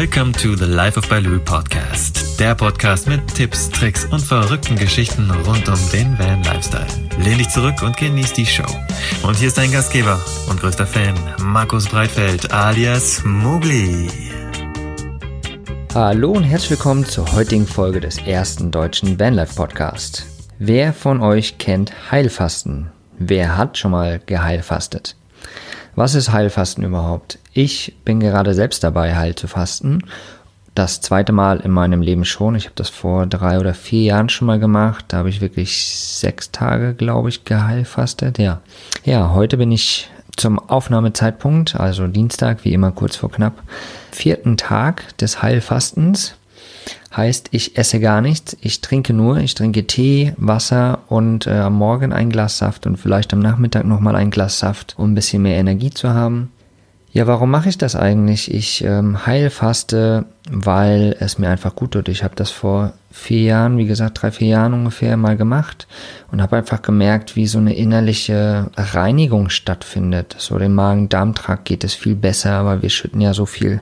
Welcome to the Life of Baloo Podcast. Der Podcast mit Tipps, Tricks und verrückten Geschichten rund um den Van Lifestyle. Lehn dich zurück und genieß die Show. Und hier ist dein Gastgeber und größter Fan, Markus Breitfeld alias Mugli. Hallo und herzlich willkommen zur heutigen Folge des ersten deutschen Vanlife Podcast. Wer von euch kennt Heilfasten? Wer hat schon mal geheilfastet? Was ist Heilfasten überhaupt? Ich bin gerade selbst dabei, heil zu fasten. Das zweite Mal in meinem Leben schon. Ich habe das vor drei oder vier Jahren schon mal gemacht. Da habe ich wirklich sechs Tage, glaube ich, geheilfastet. Ja. Ja, heute bin ich zum Aufnahmezeitpunkt, also Dienstag, wie immer kurz vor knapp, vierten Tag des Heilfastens. Heißt, ich esse gar nichts, ich trinke nur, ich trinke Tee, Wasser und äh, am Morgen ein Glas Saft und vielleicht am Nachmittag nochmal ein Glas Saft, um ein bisschen mehr Energie zu haben. Ja, warum mache ich das eigentlich? Ich ähm, heilfaste, weil es mir einfach gut tut. Ich habe das vor vier Jahren, wie gesagt, drei, vier Jahren ungefähr mal gemacht und habe einfach gemerkt, wie so eine innerliche Reinigung stattfindet. So dem Magen-Darm-Trakt geht es viel besser, weil wir schütten ja so viel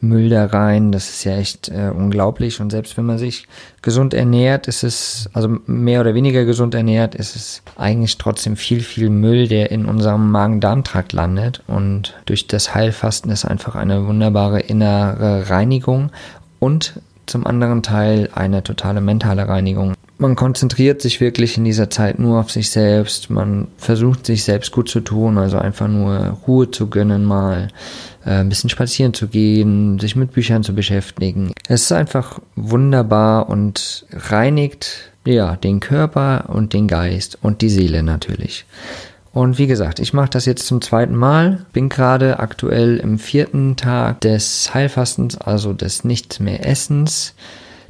Müll da rein. Das ist ja echt äh, unglaublich. Und selbst wenn man sich gesund ernährt, ist es, also mehr oder weniger gesund ernährt, ist es eigentlich trotzdem viel, viel Müll, der in unserem Magen-Darm-Trakt landet. Und durch das Heilfasten ist einfach eine wunderbare innere Reinigung und zum anderen Teil eine totale mentale Reinigung. Man konzentriert sich wirklich in dieser Zeit nur auf sich selbst. Man versucht sich selbst gut zu tun, also einfach nur Ruhe zu gönnen, mal äh, ein bisschen spazieren zu gehen, sich mit Büchern zu beschäftigen. Es ist einfach wunderbar und reinigt ja den Körper und den Geist und die Seele natürlich. Und wie gesagt, ich mache das jetzt zum zweiten Mal, bin gerade aktuell im vierten Tag des Heilfastens, also des Nicht mehr Essens.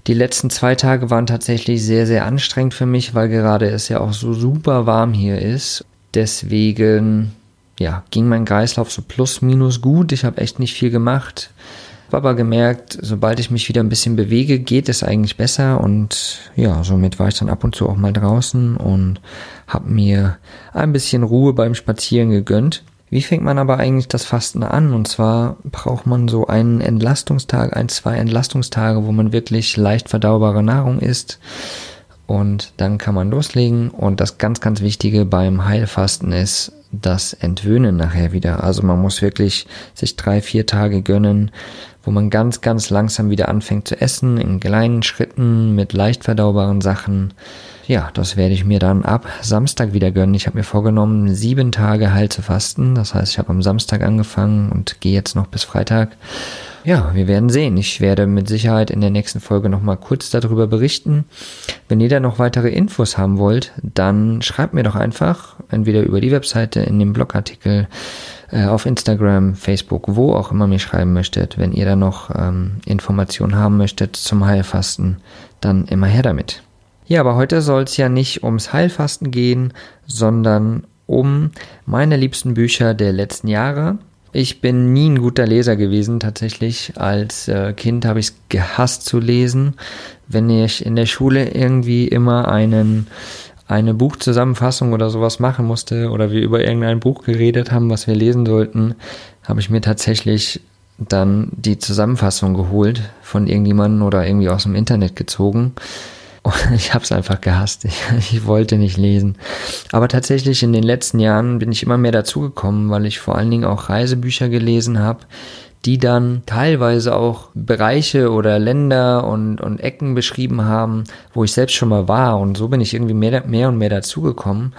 Die letzten zwei Tage waren tatsächlich sehr, sehr anstrengend für mich, weil gerade es ja auch so super warm hier ist. Deswegen, ja, ging mein Kreislauf so plus minus gut. Ich habe echt nicht viel gemacht. Habe aber gemerkt, sobald ich mich wieder ein bisschen bewege, geht es eigentlich besser und ja, somit war ich dann ab und zu auch mal draußen und habe mir ein bisschen Ruhe beim Spazieren gegönnt. Wie fängt man aber eigentlich das Fasten an? Und zwar braucht man so einen Entlastungstag, ein, zwei Entlastungstage, wo man wirklich leicht verdaubare Nahrung isst. Und dann kann man loslegen. Und das ganz, ganz Wichtige beim Heilfasten ist das Entwöhnen nachher wieder. Also man muss wirklich sich drei, vier Tage gönnen, wo man ganz, ganz langsam wieder anfängt zu essen, in kleinen Schritten, mit leicht verdaubaren Sachen. Ja, das werde ich mir dann ab Samstag wieder gönnen. Ich habe mir vorgenommen, sieben Tage heil zu fasten. Das heißt, ich habe am Samstag angefangen und gehe jetzt noch bis Freitag. Ja, wir werden sehen. Ich werde mit Sicherheit in der nächsten Folge nochmal kurz darüber berichten. Wenn ihr da noch weitere Infos haben wollt, dann schreibt mir doch einfach, entweder über die Webseite, in dem Blogartikel, äh, auf Instagram, Facebook, wo auch immer mir schreiben möchtet. Wenn ihr da noch ähm, Informationen haben möchtet zum Heilfasten, dann immer her damit. Ja, aber heute soll es ja nicht ums Heilfasten gehen, sondern um meine liebsten Bücher der letzten Jahre. Ich bin nie ein guter Leser gewesen, tatsächlich. Als äh, Kind habe ich es gehasst zu lesen. Wenn ich in der Schule irgendwie immer einen eine Buchzusammenfassung oder sowas machen musste oder wir über irgendein Buch geredet haben, was wir lesen sollten, habe ich mir tatsächlich dann die Zusammenfassung geholt von irgendjemandem oder irgendwie aus dem Internet gezogen und ich habe es einfach gehasst. Ich, ich, wollte nicht lesen. Aber tatsächlich in den letzten Jahren bin ich immer mehr dazugekommen, weil ich vor allen Dingen auch Reisebücher gelesen habe, die dann teilweise auch Bereiche oder Länder und, und Ecken beschrieben haben, wo ich selbst schon mal war. Und so bin ich irgendwie mehr, mehr und mehr dazugekommen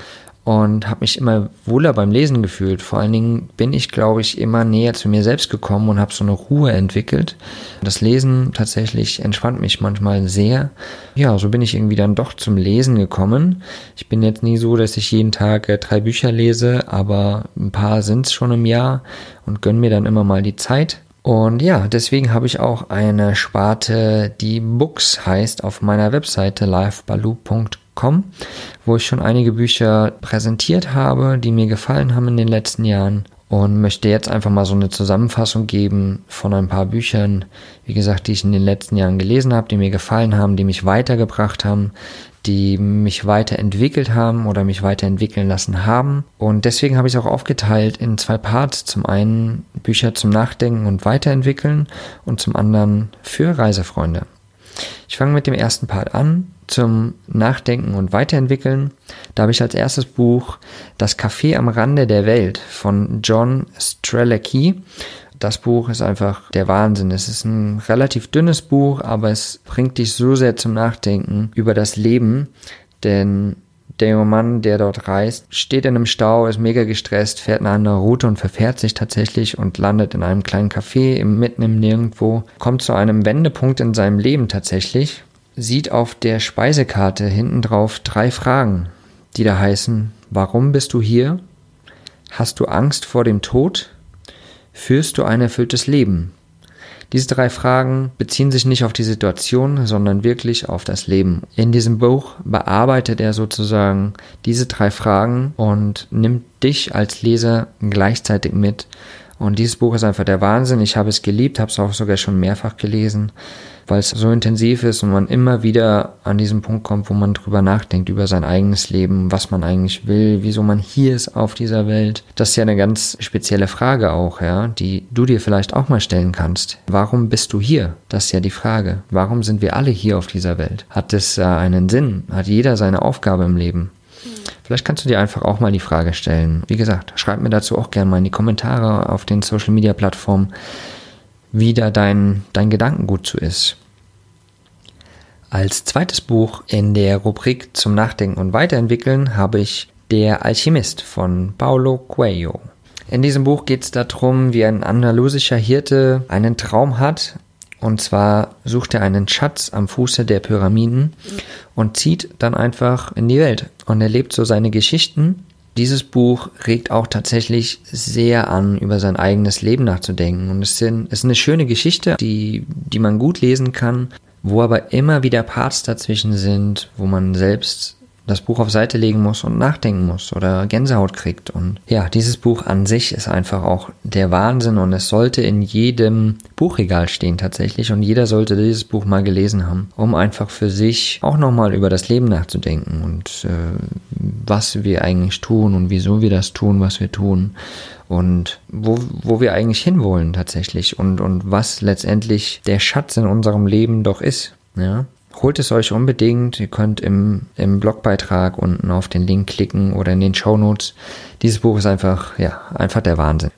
und habe mich immer wohler beim Lesen gefühlt. Vor allen Dingen bin ich, glaube ich, immer näher zu mir selbst gekommen und habe so eine Ruhe entwickelt. Das Lesen tatsächlich entspannt mich manchmal sehr. Ja, so bin ich irgendwie dann doch zum Lesen gekommen. Ich bin jetzt nie so, dass ich jeden Tag äh, drei Bücher lese, aber ein paar sind es schon im Jahr und gönn mir dann immer mal die Zeit. Und ja, deswegen habe ich auch eine Sparte, die Books heißt, auf meiner Webseite livebaloo.com wo ich schon einige Bücher präsentiert habe, die mir gefallen haben in den letzten Jahren. und möchte jetzt einfach mal so eine Zusammenfassung geben von ein paar Büchern, wie gesagt, die ich in den letzten Jahren gelesen habe, die mir gefallen haben, die mich weitergebracht haben, die mich weiterentwickelt haben oder mich weiterentwickeln lassen haben. Und deswegen habe ich es auch aufgeteilt in zwei Parts. Zum einen Bücher zum Nachdenken und Weiterentwickeln und zum anderen für Reisefreunde. Ich fange mit dem ersten Part an, zum Nachdenken und Weiterentwickeln. Da habe ich als erstes Buch Das Café am Rande der Welt von John Strzelecki. Das Buch ist einfach der Wahnsinn. Es ist ein relativ dünnes Buch, aber es bringt dich so sehr zum Nachdenken über das Leben, denn der junge Mann, der dort reist, steht in einem Stau, ist mega gestresst, fährt eine andere Route und verfährt sich tatsächlich und landet in einem kleinen Café mitten im Nirgendwo, kommt zu einem Wendepunkt in seinem Leben tatsächlich, sieht auf der Speisekarte hinten drauf drei Fragen, die da heißen, warum bist du hier? Hast du Angst vor dem Tod? Führst du ein erfülltes Leben? Diese drei Fragen beziehen sich nicht auf die Situation, sondern wirklich auf das Leben. In diesem Buch bearbeitet er sozusagen diese drei Fragen und nimmt dich als Leser gleichzeitig mit. Und dieses Buch ist einfach der Wahnsinn. Ich habe es geliebt, habe es auch sogar schon mehrfach gelesen weil es so intensiv ist und man immer wieder an diesen Punkt kommt, wo man drüber nachdenkt, über sein eigenes Leben, was man eigentlich will, wieso man hier ist auf dieser Welt. Das ist ja eine ganz spezielle Frage auch, ja, die du dir vielleicht auch mal stellen kannst. Warum bist du hier? Das ist ja die Frage. Warum sind wir alle hier auf dieser Welt? Hat es äh, einen Sinn? Hat jeder seine Aufgabe im Leben? Vielleicht kannst du dir einfach auch mal die Frage stellen. Wie gesagt, schreib mir dazu auch gerne mal in die Kommentare auf den Social Media Plattformen wie da dein, dein Gedankengut zu ist. Als zweites Buch in der Rubrik zum Nachdenken und Weiterentwickeln habe ich Der Alchemist von Paulo Coelho. In diesem Buch geht es darum, wie ein andalusischer Hirte einen Traum hat. Und zwar sucht er einen Schatz am Fuße der Pyramiden und zieht dann einfach in die Welt und erlebt so seine Geschichten dieses Buch regt auch tatsächlich sehr an, über sein eigenes Leben nachzudenken. Und es ist eine schöne Geschichte, die, die man gut lesen kann, wo aber immer wieder Parts dazwischen sind, wo man selbst das Buch auf Seite legen muss und nachdenken muss oder Gänsehaut kriegt. Und ja, dieses Buch an sich ist einfach auch der Wahnsinn und es sollte in jedem Buchregal stehen tatsächlich und jeder sollte dieses Buch mal gelesen haben, um einfach für sich auch nochmal über das Leben nachzudenken und äh, was wir eigentlich tun und wieso wir das tun, was wir tun und wo, wo wir eigentlich hinwollen tatsächlich und, und was letztendlich der Schatz in unserem Leben doch ist. Ja, Holt es euch unbedingt. Ihr könnt im, im Blogbeitrag unten auf den Link klicken oder in den Show Notes. Dieses Buch ist einfach, ja, einfach der Wahnsinn.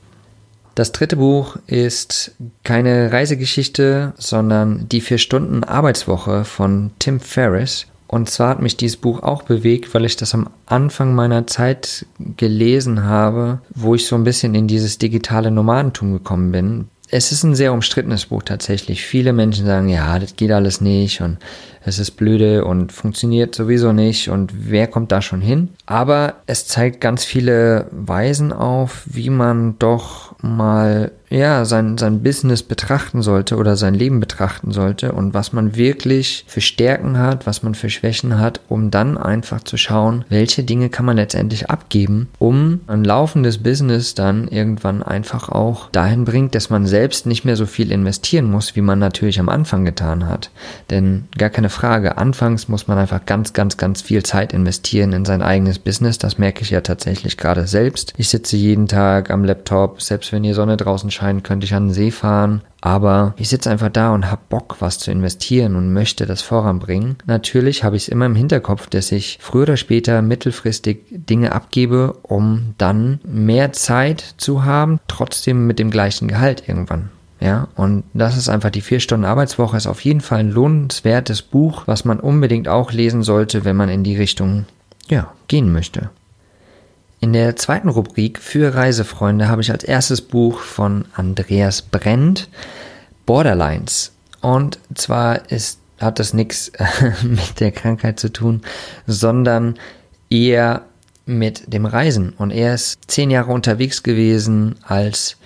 Das dritte Buch ist keine Reisegeschichte, sondern die vier Stunden Arbeitswoche von Tim Ferriss. Und zwar hat mich dieses Buch auch bewegt, weil ich das am Anfang meiner Zeit gelesen habe, wo ich so ein bisschen in dieses digitale Nomadentum gekommen bin es ist ein sehr umstrittenes Buch tatsächlich. Viele Menschen sagen, ja, das geht alles nicht und es ist blöde und funktioniert sowieso nicht und wer kommt da schon hin? Aber es zeigt ganz viele Weisen auf, wie man doch mal ja, sein, sein Business betrachten sollte oder sein Leben betrachten sollte und was man wirklich für Stärken hat, was man für Schwächen hat, um dann einfach zu schauen, welche Dinge kann man letztendlich abgeben, um ein laufendes Business dann irgendwann einfach auch dahin bringt, dass man selbst nicht mehr so viel investieren muss, wie man natürlich am Anfang getan hat. Denn gar keine Frage, anfangs muss man einfach ganz, ganz, ganz viel Zeit investieren in sein eigenes Business. Das merke ich ja tatsächlich gerade selbst. Ich sitze jeden Tag am Laptop, selbst wenn die Sonne draußen scheint, könnte ich an den See fahren. Aber ich sitze einfach da und habe Bock, was zu investieren und möchte das voranbringen. Natürlich habe ich es immer im Hinterkopf, dass ich früher oder später mittelfristig Dinge abgebe, um dann mehr Zeit zu haben, trotzdem mit dem gleichen Gehalt irgendwann. Ja, und das ist einfach die vier Stunden Arbeitswoche, ist auf jeden Fall ein lohnenswertes Buch, was man unbedingt auch lesen sollte, wenn man in die Richtung, ja, gehen möchte. In der zweiten Rubrik für Reisefreunde habe ich als erstes Buch von Andreas Brent Borderlines. Und zwar ist, hat das nichts mit der Krankheit zu tun, sondern eher mit dem Reisen. Und er ist zehn Jahre unterwegs gewesen als,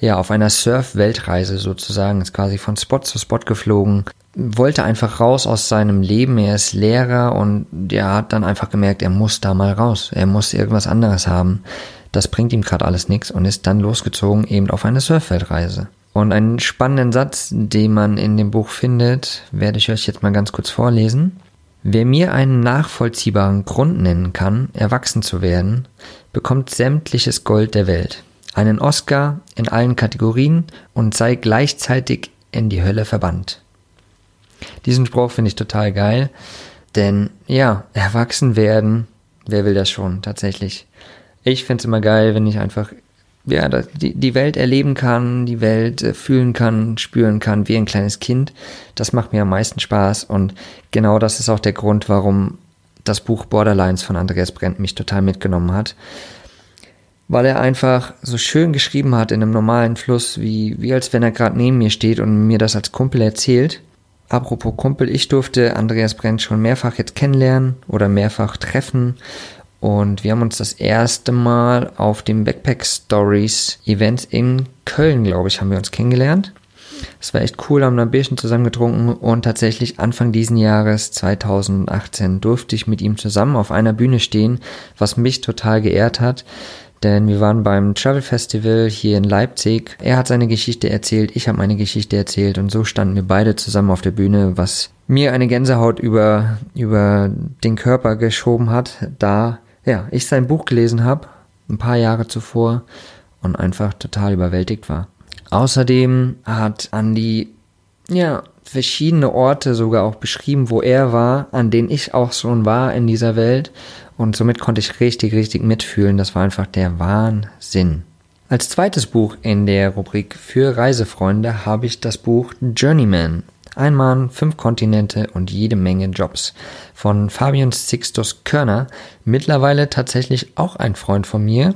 ja, auf einer Surf-Weltreise sozusagen, ist quasi von Spot zu Spot geflogen, wollte einfach raus aus seinem Leben. Er ist Lehrer und er hat dann einfach gemerkt, er muss da mal raus. Er muss irgendwas anderes haben. das bringt ihm gerade alles nichts und ist dann losgezogen eben auf eine Surfweltreise. Und einen spannenden Satz, den man in dem Buch findet, werde ich euch jetzt mal ganz kurz vorlesen. Wer mir einen nachvollziehbaren Grund nennen kann, erwachsen zu werden, bekommt sämtliches Gold der Welt, einen Oscar in allen Kategorien und sei gleichzeitig in die Hölle verbannt. Diesen Spruch finde ich total geil, denn ja, erwachsen werden, wer will das schon tatsächlich? Ich finde es immer geil, wenn ich einfach ja, die, die Welt erleben kann, die Welt äh, fühlen kann, spüren kann, wie ein kleines Kind. Das macht mir am meisten Spaß und genau das ist auch der Grund, warum das Buch Borderlines von Andreas Brent mich total mitgenommen hat. Weil er einfach so schön geschrieben hat in einem normalen Fluss, wie, wie als wenn er gerade neben mir steht und mir das als Kumpel erzählt. Apropos Kumpel, ich durfte Andreas Brent schon mehrfach jetzt kennenlernen oder mehrfach treffen und wir haben uns das erste Mal auf dem Backpack Stories Event in Köln, glaube ich, haben wir uns kennengelernt. Es war echt cool, haben ein Bierchen zusammen getrunken und tatsächlich Anfang diesen Jahres 2018 durfte ich mit ihm zusammen auf einer Bühne stehen, was mich total geehrt hat. Denn wir waren beim Travel Festival hier in Leipzig. Er hat seine Geschichte erzählt, ich habe meine Geschichte erzählt und so standen wir beide zusammen auf der Bühne, was mir eine Gänsehaut über, über den Körper geschoben hat, da ja, ich sein Buch gelesen habe, ein paar Jahre zuvor und einfach total überwältigt war. Außerdem hat Andy ja verschiedene Orte sogar auch beschrieben, wo er war, an denen ich auch schon war in dieser Welt und somit konnte ich richtig, richtig mitfühlen. Das war einfach der Wahnsinn. Als zweites Buch in der Rubrik für Reisefreunde habe ich das Buch Journeyman ein Mann, fünf Kontinente und jede Menge Jobs von Fabian Sixtus Körner, mittlerweile tatsächlich auch ein Freund von mir.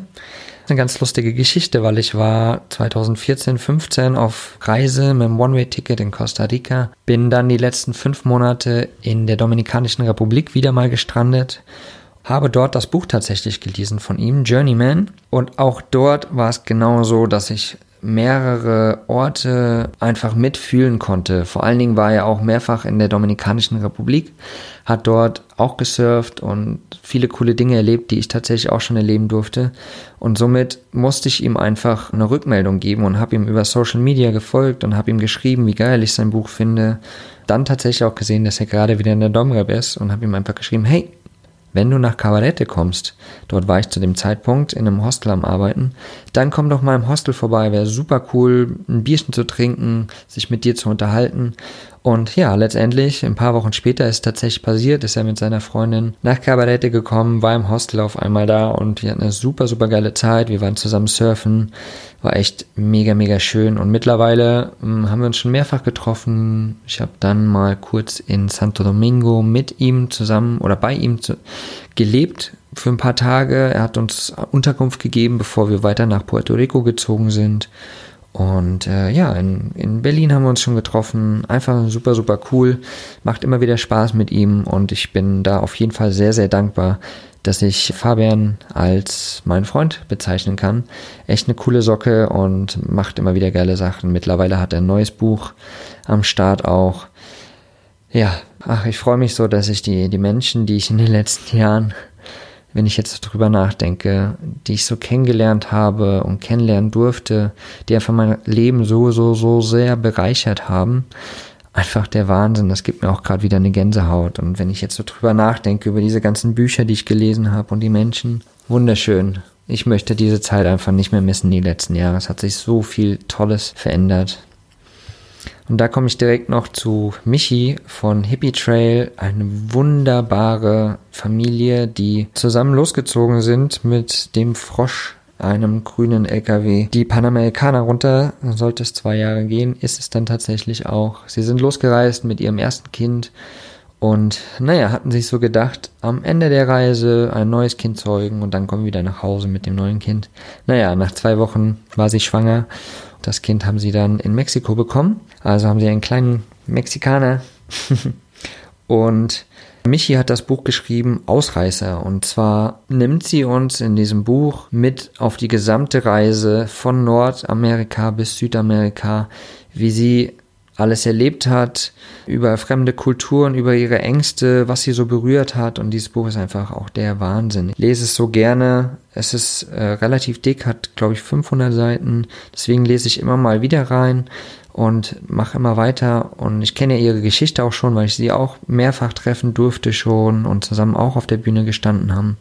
Eine ganz lustige Geschichte, weil ich war 2014, 15 auf Reise mit einem One-Way-Ticket in Costa Rica, bin dann die letzten fünf Monate in der Dominikanischen Republik wieder mal gestrandet habe dort das Buch tatsächlich gelesen von ihm, Journeyman. Und auch dort war es genau so, dass ich mehrere Orte einfach mitfühlen konnte. Vor allen Dingen war er auch mehrfach in der Dominikanischen Republik, hat dort auch gesurft und viele coole Dinge erlebt, die ich tatsächlich auch schon erleben durfte. Und somit musste ich ihm einfach eine Rückmeldung geben und habe ihm über Social Media gefolgt und habe ihm geschrieben, wie geil ich sein Buch finde. Dann tatsächlich auch gesehen, dass er gerade wieder in der Domrep ist und habe ihm einfach geschrieben, hey, wenn du nach Cabarete kommst, dort war ich zu dem Zeitpunkt in einem Hostel am Arbeiten, dann komm doch mal im Hostel vorbei, wäre super cool, ein Bierchen zu trinken, sich mit dir zu unterhalten und ja, letztendlich, ein paar Wochen später ist tatsächlich passiert, ist er mit seiner Freundin nach Cabarete gekommen, war im Hostel auf einmal da und wir hatten eine super, super geile Zeit. Wir waren zusammen surfen, war echt mega, mega schön. Und mittlerweile ähm, haben wir uns schon mehrfach getroffen. Ich habe dann mal kurz in Santo Domingo mit ihm zusammen oder bei ihm zu, gelebt für ein paar Tage. Er hat uns Unterkunft gegeben, bevor wir weiter nach Puerto Rico gezogen sind. Und äh, ja, in, in Berlin haben wir uns schon getroffen. Einfach super, super cool. Macht immer wieder Spaß mit ihm und ich bin da auf jeden Fall sehr, sehr dankbar, dass ich Fabian als meinen Freund bezeichnen kann. Echt eine coole Socke und macht immer wieder geile Sachen. Mittlerweile hat er ein neues Buch am Start auch. Ja, ach, ich freue mich so, dass ich die, die Menschen, die ich in den letzten Jahren wenn ich jetzt drüber nachdenke, die ich so kennengelernt habe und kennenlernen durfte, die einfach mein Leben so, so, so sehr bereichert haben. Einfach der Wahnsinn, das gibt mir auch gerade wieder eine Gänsehaut. Und wenn ich jetzt so drüber nachdenke, über diese ganzen Bücher, die ich gelesen habe und die Menschen, wunderschön. Ich möchte diese Zeit einfach nicht mehr missen, die letzten Jahre. Es hat sich so viel Tolles verändert. Und da komme ich direkt noch zu Michi von Hippie Trail, eine wunderbare Familie, die zusammen losgezogen sind mit dem Frosch, einem grünen LKW. Die Panamericana runter, sollte es zwei Jahre gehen, ist es dann tatsächlich auch. Sie sind losgereist mit ihrem ersten Kind und naja, hatten sich so gedacht, am Ende der Reise ein neues Kind zeugen und dann kommen wir wieder nach Hause mit dem neuen Kind. Naja, nach zwei Wochen war sie schwanger das Kind haben sie dann in Mexiko bekommen. Also haben sie einen kleinen Mexikaner. und Michi hat das Buch geschrieben, Ausreißer. Und zwar nimmt sie uns in diesem Buch mit auf die gesamte Reise von Nordamerika bis Südamerika, wie sie alles erlebt hat, über fremde Kulturen, über ihre Ängste, was sie so berührt hat. Und dieses Buch ist einfach auch der Wahnsinn. Ich lese es so gerne. Es ist äh, relativ dick, hat, glaube ich, 500 Seiten. Deswegen lese ich immer mal wieder rein und mache immer weiter. Und ich kenne ihre Geschichte auch schon, weil ich sie auch mehrfach treffen durfte schon und zusammen auch auf der Bühne gestanden haben.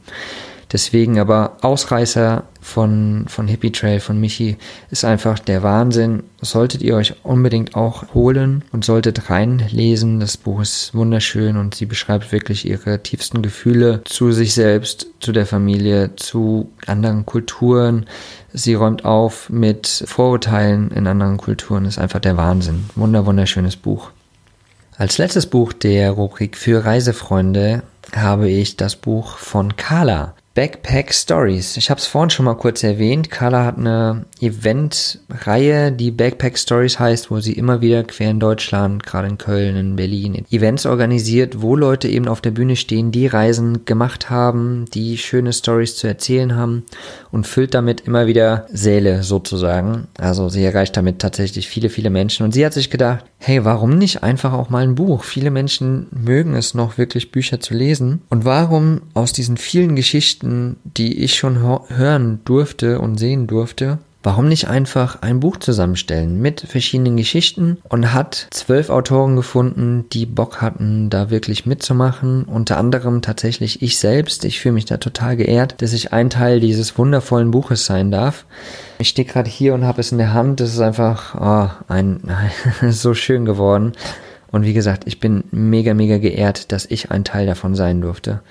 Deswegen aber Ausreißer von, von Hippie Trail, von Michi, ist einfach der Wahnsinn. Solltet ihr euch unbedingt auch holen und solltet reinlesen. Das Buch ist wunderschön und sie beschreibt wirklich ihre tiefsten Gefühle zu sich selbst, zu der Familie, zu anderen Kulturen. Sie räumt auf mit Vorurteilen in anderen Kulturen. Ist einfach der Wahnsinn. Wunder, wunderschönes Buch. Als letztes Buch der Rubrik für Reisefreunde habe ich das Buch von Carla. Backpack Stories. Ich habe es vorhin schon mal kurz erwähnt. Carla hat eine Eventreihe, die Backpack Stories heißt, wo sie immer wieder quer in Deutschland, gerade in Köln, in Berlin, Events organisiert, wo Leute eben auf der Bühne stehen, die Reisen gemacht haben, die schöne Stories zu erzählen haben und füllt damit immer wieder Säle sozusagen. Also sie erreicht damit tatsächlich viele, viele Menschen. Und sie hat sich gedacht, hey, warum nicht einfach auch mal ein Buch? Viele Menschen mögen es noch wirklich Bücher zu lesen. Und warum aus diesen vielen Geschichten, die ich schon hören durfte und sehen durfte, warum nicht einfach ein Buch zusammenstellen mit verschiedenen Geschichten und hat zwölf Autoren gefunden, die Bock hatten, da wirklich mitzumachen. Unter anderem tatsächlich ich selbst. Ich fühle mich da total geehrt, dass ich ein Teil dieses wundervollen Buches sein darf. Ich stehe gerade hier und habe es in der Hand. Das ist einfach oh, ein so schön geworden. Und wie gesagt, ich bin mega, mega geehrt, dass ich ein Teil davon sein durfte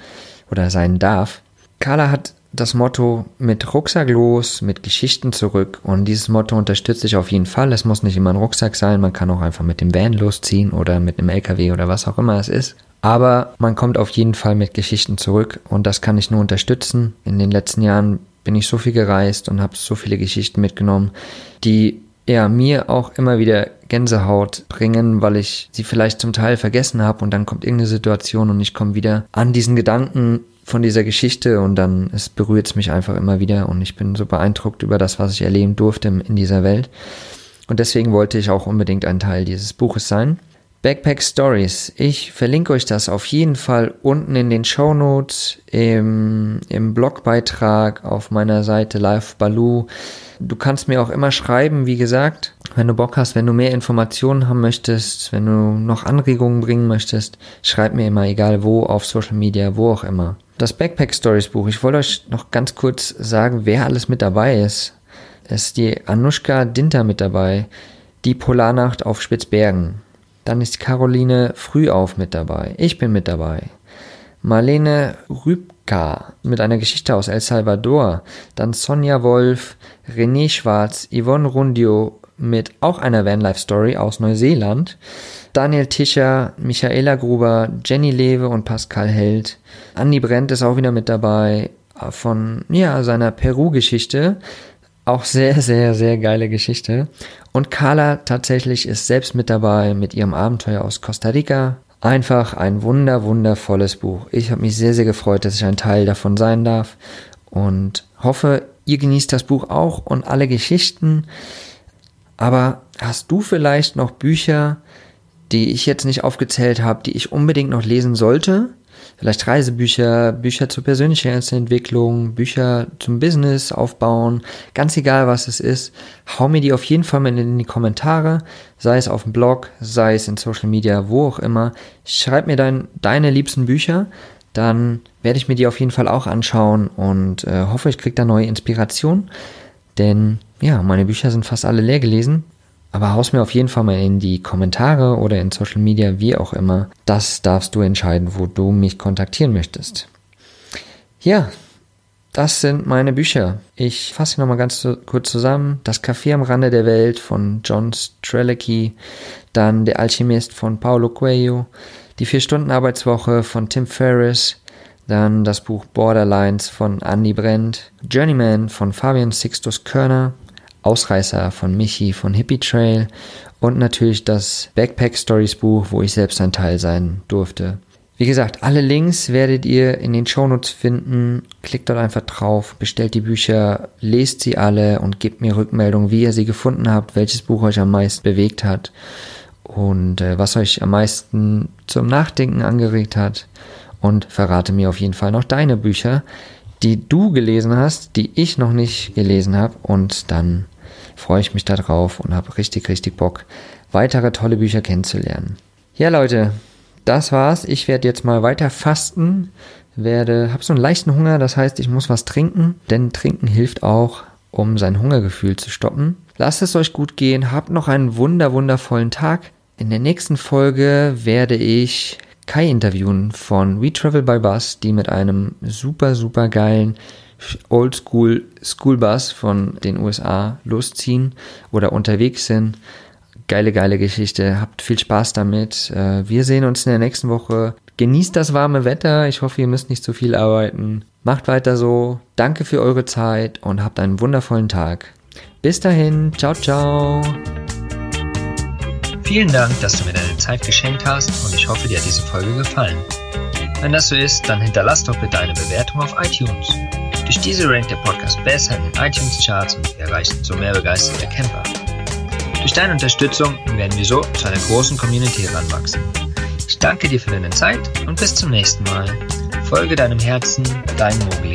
oder sein darf. Carla hat das Motto mit Rucksack los, mit Geschichten zurück. Und dieses Motto unterstütze ich auf jeden Fall. Es muss nicht immer ein Rucksack sein, man kann auch einfach mit dem Van losziehen oder mit einem LKW oder was auch immer es ist. Aber man kommt auf jeden Fall mit Geschichten zurück und das kann ich nur unterstützen. In den letzten Jahren bin ich so viel gereist und habe so viele Geschichten mitgenommen, die ja mir auch immer wieder Gänsehaut bringen, weil ich sie vielleicht zum Teil vergessen habe und dann kommt irgendeine Situation und ich komme wieder an diesen Gedanken von dieser Geschichte und dann es berührt es mich einfach immer wieder und ich bin so beeindruckt über das, was ich erleben durfte in dieser Welt. Und deswegen wollte ich auch unbedingt ein Teil dieses Buches sein. Backpack Stories. Ich verlinke euch das auf jeden Fall unten in den Show Notes, im, im Blogbeitrag auf meiner Seite Live Baloo. Du kannst mir auch immer schreiben, wie gesagt, wenn du Bock hast, wenn du mehr Informationen haben möchtest, wenn du noch Anregungen bringen möchtest, schreib mir immer, egal wo, auf Social Media, wo auch immer. Das Backpack Stories Buch. Ich wollte euch noch ganz kurz sagen, wer alles mit dabei ist. Es ist die Anushka Dinter mit dabei, die Polarnacht auf Spitzbergen. Dann ist Caroline Frühauf mit dabei. Ich bin mit dabei. Marlene Rübka mit einer Geschichte aus El Salvador. Dann Sonja Wolf, René Schwarz, Yvonne Rundio mit auch einer Vanlife Story aus Neuseeland. Daniel Tischer, Michaela Gruber, Jenny Lewe und Pascal Held. Andi Brent ist auch wieder mit dabei von ja, seiner Peru-Geschichte. Auch sehr, sehr, sehr geile Geschichte. Und Carla tatsächlich ist selbst mit dabei mit ihrem Abenteuer aus Costa Rica. Einfach ein wunder, wundervolles Buch. Ich habe mich sehr, sehr gefreut, dass ich ein Teil davon sein darf und hoffe, ihr genießt das Buch auch und alle Geschichten. Aber hast du vielleicht noch Bücher, die ich jetzt nicht aufgezählt habe, die ich unbedingt noch lesen sollte? vielleicht Reisebücher, Bücher zur Persönlichkeitsentwicklung, Bücher zum Business aufbauen, ganz egal was es ist, hau mir die auf jeden Fall mal in die Kommentare, sei es auf dem Blog, sei es in Social Media, wo auch immer. Schreib mir dein, deine liebsten Bücher, dann werde ich mir die auf jeden Fall auch anschauen und äh, hoffe, ich kriege da neue Inspiration, denn ja, meine Bücher sind fast alle leer gelesen aber haus mir auf jeden Fall mal in die Kommentare oder in Social Media, wie auch immer. Das darfst du entscheiden, wo du mich kontaktieren möchtest. Ja, das sind meine Bücher. Ich fasse nochmal ganz kurz zusammen. Das Café am Rande der Welt von John Strelicky, dann Der Alchemist von Paulo Coelho, Die Vier-Stunden-Arbeitswoche von Tim Ferriss, dann das Buch Borderlines von Andy Brent, Journeyman von Fabian Sixtus Körner, Ausreißer von Michi von Hippie Trail und natürlich das Backpack Stories Buch, wo ich selbst ein Teil sein durfte. Wie gesagt, alle Links werdet ihr in den Shownotes finden. Klickt dort einfach drauf, bestellt die Bücher, lest sie alle und gebt mir Rückmeldung, wie ihr sie gefunden habt, welches Buch euch am meisten bewegt hat. und äh, was euch am meisten zum Nachdenken angeregt hat und verrate mir auf jeden Fall noch deine Bücher, die du gelesen hast, die ich noch nicht gelesen habe und dann freue ich mich darauf und habe richtig, richtig Bock, weitere tolle Bücher kennenzulernen. Ja, Leute, das war's. Ich werde jetzt mal weiter fasten, werde, habe so einen leichten Hunger, das heißt, ich muss was trinken, denn trinken hilft auch, um sein Hungergefühl zu stoppen. Lasst es euch gut gehen, habt noch einen wunder wundervollen Tag. In der nächsten Folge werde ich Kai interviewen von We Travel by Bus, die mit einem super, super geilen Oldschool Schoolbus von den USA losziehen oder unterwegs sind. Geile, geile Geschichte. Habt viel Spaß damit. Äh, wir sehen uns in der nächsten Woche. Genießt das warme Wetter. Ich hoffe, ihr müsst nicht zu viel arbeiten. Macht weiter so. Danke für eure Zeit und habt einen wundervollen Tag. Bis dahin. Ciao, ciao. Vielen Dank, dass du mir deine Zeit geschenkt hast und ich hoffe, dir hat diese Folge gefallen. Wenn das so ist, dann hinterlass doch bitte eine Bewertung auf iTunes. Durch diese rankt der Podcast besser in den iTunes-Charts und wir erreichen so mehr begeisterte Camper. Durch deine Unterstützung werden wir so zu einer großen Community heranwachsen. Ich danke dir für deine Zeit und bis zum nächsten Mal. Folge deinem Herzen, dein Mogli.